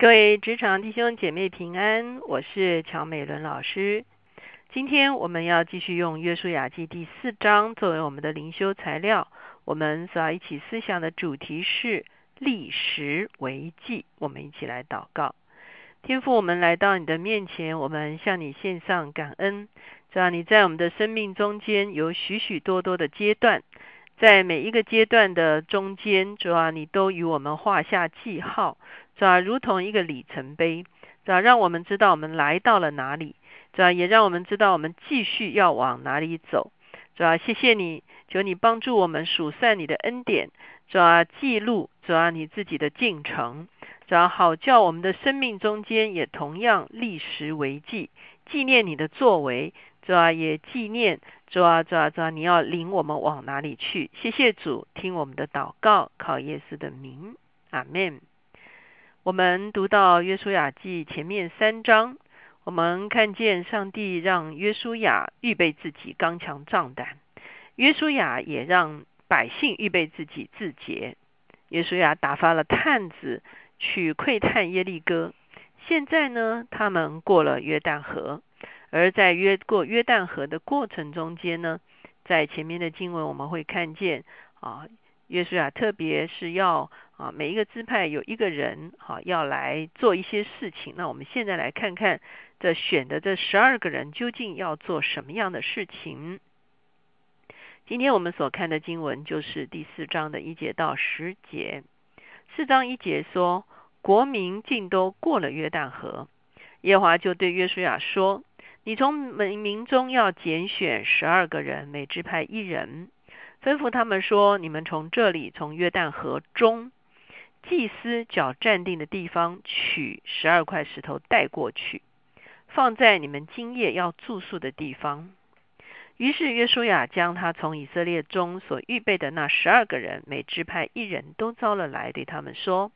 各位职场弟兄姐妹平安，我是乔美伦老师。今天我们要继续用约书亚记第四章作为我们的灵修材料。我们所要一起思想的主题是历史为记。我们一起来祷告：天父，我们来到你的面前，我们向你献上感恩。主要你在我们的生命中间有许许多多的阶段，在每一个阶段的中间，主要你都与我们画下记号。是吧？如同一个里程碑，是吧？让我们知道我们来到了哪里，是吧？也让我们知道我们继续要往哪里走，是吧？谢谢你，求你帮助我们数算你的恩典，是吧？记录，是吧？你自己的进程，是吧？好叫我们的生命中间也同样历时为记，纪念你的作为，是吧？也纪念，主啊，主啊，主啊？你要领我们往哪里去？谢谢主，听我们的祷告，靠耶稣的名，阿门。我们读到约书亚记前面三章，我们看见上帝让约书亚预备自己刚强壮胆，约书亚也让百姓预备自己自洁。约书亚打发了探子去窥探耶利哥。现在呢，他们过了约旦河，而在约过约旦河的过程中间呢，在前面的经文我们会看见啊。约书亚特别是要啊，每一个支派有一个人哈，要来做一些事情。那我们现在来看看这选的这十二个人究竟要做什么样的事情。今天我们所看的经文就是第四章的一节到十节。四章一节说，国民竟都过了约旦河，耶华就对约书亚说：“你从民民中要拣选十二个人，每支派一人。”吩咐他们说：“你们从这里，从约旦河中祭司脚站定的地方取十二块石头带过去，放在你们今夜要住宿的地方。”于是约书亚将他从以色列中所预备的那十二个人，每支派一人都招了来，对他们说：“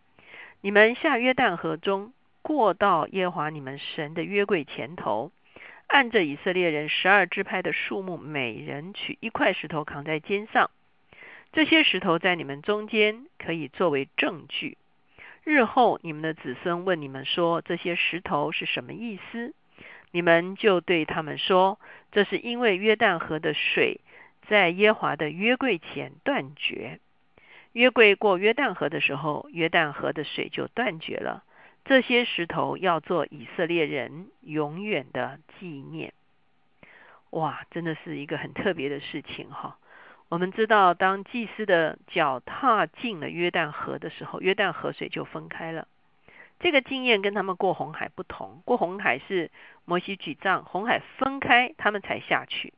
你们下约旦河中，过到耶华你们神的约柜前头。”按着以色列人十二支派的数目，每人取一块石头扛在肩上。这些石头在你们中间可以作为证据。日后你们的子孙问你们说这些石头是什么意思，你们就对他们说：这是因为约旦河的水在耶华的约柜前断绝。约柜过约旦河的时候，约旦河的水就断绝了。这些石头要做以色列人永远的纪念。哇，真的是一个很特别的事情哈！我们知道，当祭司的脚踏进了约旦河的时候，约旦河水就分开了。这个经验跟他们过红海不同，过红海是摩西举杖，红海分开，他们才下去。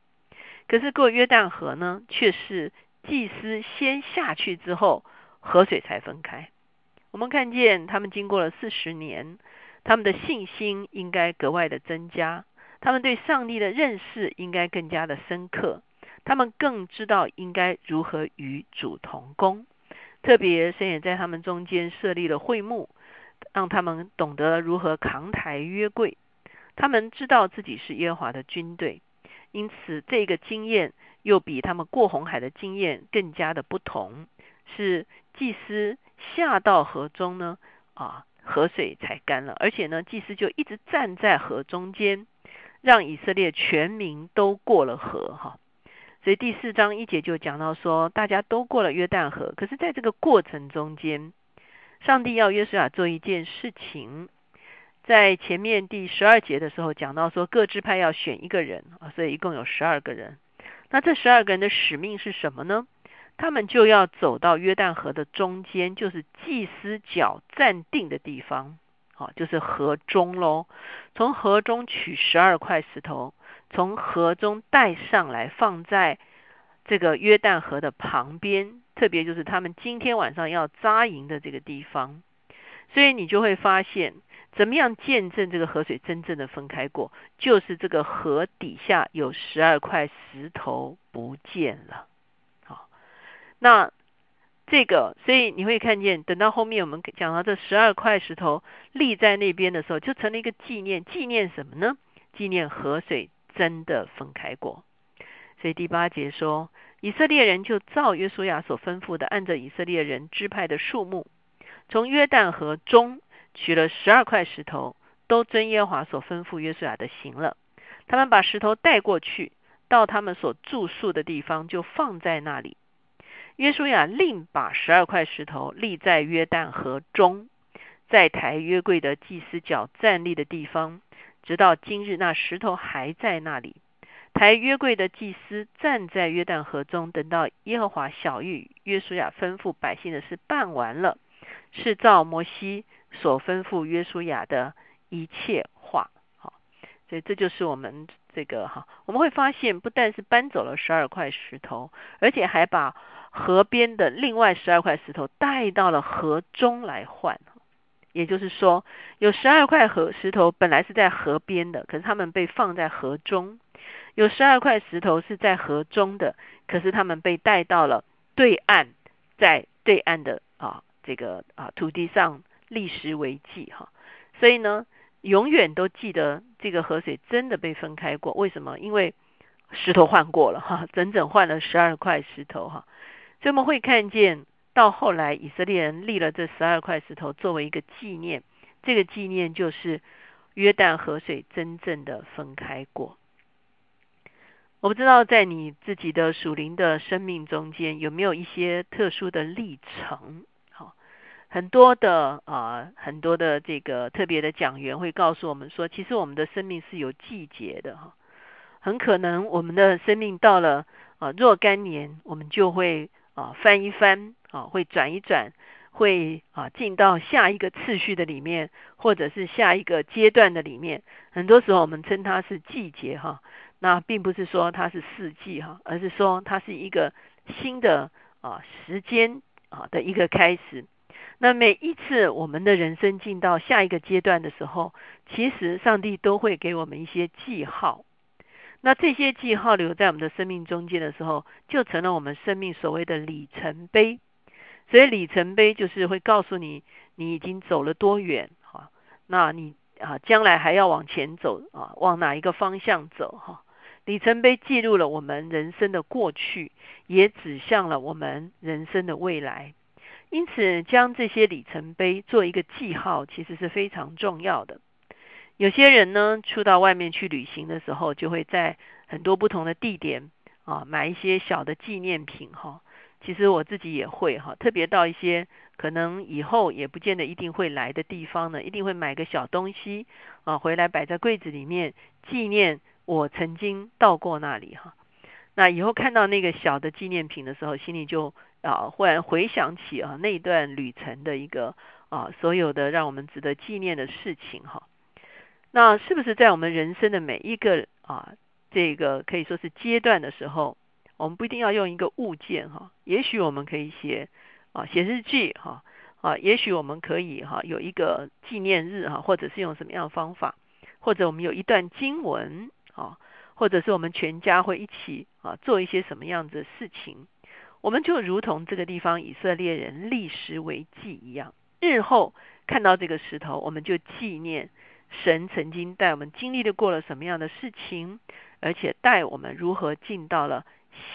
可是过约旦河呢，却是祭司先下去之后，河水才分开。我们看见他们经过了四十年，他们的信心应该格外的增加，他们对上帝的认识应该更加的深刻，他们更知道应该如何与主同工。特别神也在他们中间设立了会幕，让他们懂得如何扛抬约柜。他们知道自己是耶和华的军队，因此这个经验又比他们过红海的经验更加的不同，是祭司。下到河中呢，啊，河水才干了，而且呢，祭司就一直站在河中间，让以色列全民都过了河，哈。所以第四章一节就讲到说，大家都过了约旦河，可是在这个过程中间，上帝要约书亚做一件事情，在前面第十二节的时候讲到说，各支派要选一个人啊，所以一共有十二个人。那这十二个人的使命是什么呢？他们就要走到约旦河的中间，就是祭司脚站定的地方，好，就是河中喽。从河中取十二块石头，从河中带上来，放在这个约旦河的旁边，特别就是他们今天晚上要扎营的这个地方。所以你就会发现，怎么样见证这个河水真正的分开过，就是这个河底下有十二块石头不见了。好那这个，所以你会看见，等到后面我们讲到这十二块石头立在那边的时候，就成了一个纪念。纪念什么呢？纪念河水真的分开过。所以第八节说，以色列人就照约书亚所吩咐的，按着以色列人支派的数目，从约旦河中取了十二块石头，都遵耶和华所吩咐约书亚的行了。他们把石头带过去，到他们所住宿的地方，就放在那里。约书亚另把十二块石头立在约旦河中，在抬约柜的祭司脚站立的地方，直到今日，那石头还在那里。抬约柜的祭司站在约旦河中，等到耶和华小玉约书亚吩咐百姓的事办完了，是照摩西所吩咐约书亚的一切话。好，所以这就是我们这个哈，我们会发现，不但是搬走了十二块石头，而且还把河边的另外十二块石头带到了河中来换。也就是说，有十二块河石头本来是在河边的，可是他们被放在河中。有十二块石头是在河中的，可是他们被带到了对岸，在对岸的啊这个啊土地上立石为记哈，所以呢，永远都记得这个河水真的被分开过。为什么？因为石头换过了哈，整整换了十二块石头哈。所以我们会看见到后来以色列人立了这十二块石头作为一个纪念，这个纪念就是约旦河水真正的分开过。我不知道在你自己的属灵的生命中间有没有一些特殊的历程？好，很多的啊，很多的这个特别的讲员会告诉我们说，其实我们的生命是有季节的哈。很可能我们的生命到了啊若干年，我们就会啊翻一翻啊，会转一转，会啊进到下一个次序的里面，或者是下一个阶段的里面。很多时候我们称它是季节哈。那并不是说它是四季哈，而是说它是一个新的啊时间啊的一个开始。那每一次我们的人生进到下一个阶段的时候，其实上帝都会给我们一些记号。那这些记号留在我们的生命中间的时候，就成了我们生命所谓的里程碑。所以里程碑就是会告诉你你已经走了多远哈，那你啊将来还要往前走啊，往哪一个方向走哈。里程碑记录了我们人生的过去，也指向了我们人生的未来。因此，将这些里程碑做一个记号，其实是非常重要的。有些人呢，出到外面去旅行的时候，就会在很多不同的地点啊，买一些小的纪念品哈。其实我自己也会哈，特别到一些可能以后也不见得一定会来的地方呢，一定会买个小东西啊，回来摆在柜子里面纪念。我曾经到过那里哈，那以后看到那个小的纪念品的时候，心里就啊忽然回想起啊那段旅程的一个啊所有的让我们值得纪念的事情哈。那是不是在我们人生的每一个啊这个可以说是阶段的时候，我们不一定要用一个物件哈，也许我们可以写啊写日记哈啊，也许我们可以哈有一个纪念日哈，或者是用什么样的方法，或者我们有一段经文。啊，或者是我们全家会一起啊做一些什么样子的事情，我们就如同这个地方以色列人立石为记一样，日后看到这个石头，我们就纪念神曾经带我们经历的过了什么样的事情，而且带我们如何进到了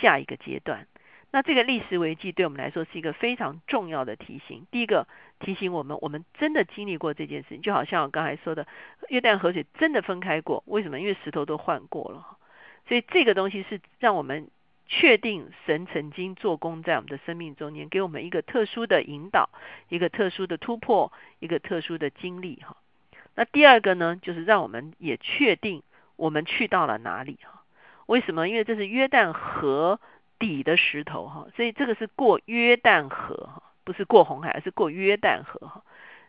下一个阶段。那这个历史危机对我们来说是一个非常重要的提醒。第一个提醒我们，我们真的经历过这件事情，就好像我刚才说的，约旦河水真的分开过。为什么？因为石头都换过了。所以这个东西是让我们确定神曾经做工在我们的生命中间，给我们一个特殊的引导，一个特殊的突破，一个特殊的经历哈。那第二个呢，就是让我们也确定我们去到了哪里哈。为什么？因为这是约旦河。底的石头哈，所以这个是过约旦河哈，不是过红海，而是过约旦河哈。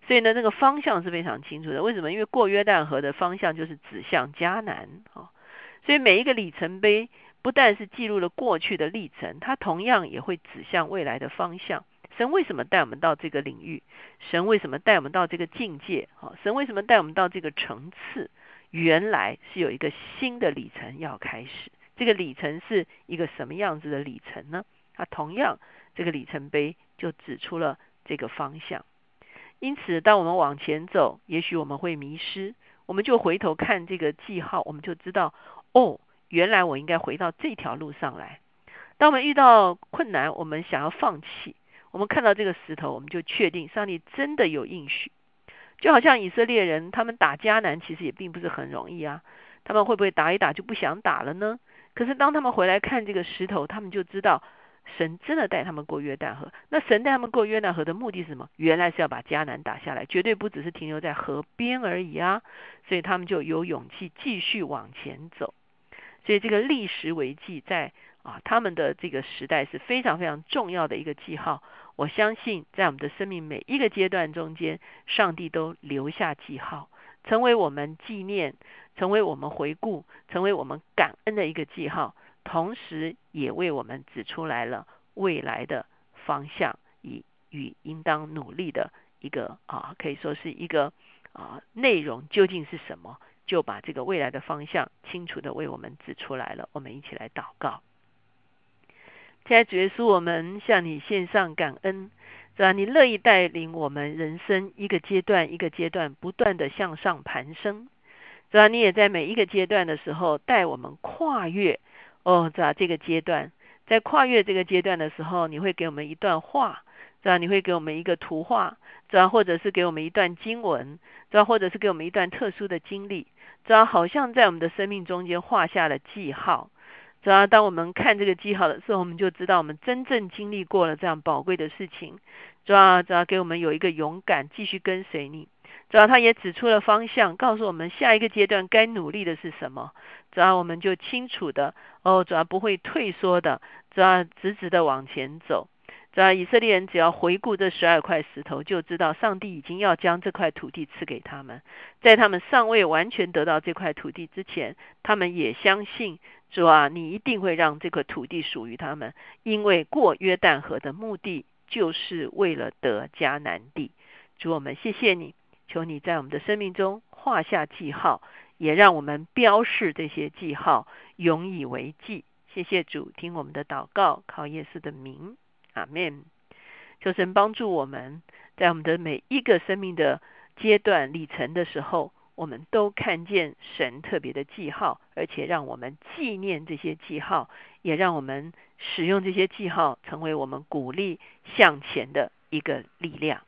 所以呢，那个方向是非常清楚的。为什么？因为过约旦河的方向就是指向迦南哈。所以每一个里程碑不但是记录了过去的历程，它同样也会指向未来的方向。神为什么带我们到这个领域？神为什么带我们到这个境界？哈，神为什么带我们到这个层次？原来是有一个新的里程要开始。这个里程是一个什么样子的里程呢？它同样，这个里程碑就指出了这个方向。因此，当我们往前走，也许我们会迷失，我们就回头看这个记号，我们就知道，哦，原来我应该回到这条路上来。当我们遇到困难，我们想要放弃，我们看到这个石头，我们就确定上帝真的有应许。就好像以色列人他们打迦南，其实也并不是很容易啊。他们会不会打一打就不想打了呢？可是当他们回来看这个石头，他们就知道神真的带他们过约旦河。那神带他们过约旦河的目的是什么？原来是要把迦南打下来，绝对不只是停留在河边而已啊！所以他们就有勇气继续往前走。所以这个历史为记，在啊他们的这个时代是非常非常重要的一个记号。我相信在我们的生命每一个阶段中间，上帝都留下记号，成为我们纪念。成为我们回顾、成为我们感恩的一个记号，同时也为我们指出来了未来的方向，以与应当努力的一个啊，可以说是一个啊内容究竟是什么，就把这个未来的方向清楚的为我们指出来了。我们一起来祷告。现在主耶稣，我们向你献上感恩，是吧？你乐意带领我们人生一个阶段一个阶段不断的向上攀升。是吧？你也在每一个阶段的时候带我们跨越哦，是吧？这个阶段在跨越这个阶段的时候，你会给我们一段话，是吧？你会给我们一个图画，是吧？或者是给我们一段经文，是吧？或者是给我们一段特殊的经历，是吧？好像在我们的生命中间画下了记号，主要？当我们看这个记号的时候，我们就知道我们真正经历过了这样宝贵的事情，主要？只要给我们有一个勇敢继续跟随你。主要他也指出了方向，告诉我们下一个阶段该努力的是什么。主要我们就清楚的哦，主要不会退缩的，主要直直的往前走。主要以色列人只要回顾这十二块石头，就知道上帝已经要将这块土地赐给他们。在他们尚未完全得到这块土地之前，他们也相信主啊，你一定会让这个土地属于他们，因为过约旦河的目的就是为了得迦南地。主我们谢谢你。求你在我们的生命中画下记号，也让我们标示这些记号，永以为记。谢谢主，听我们的祷告，靠耶稣的名，阿门。求神帮助我们在我们的每一个生命的阶段里程的时候，我们都看见神特别的记号，而且让我们纪念这些记号，也让我们使用这些记号，成为我们鼓励向前的一个力量。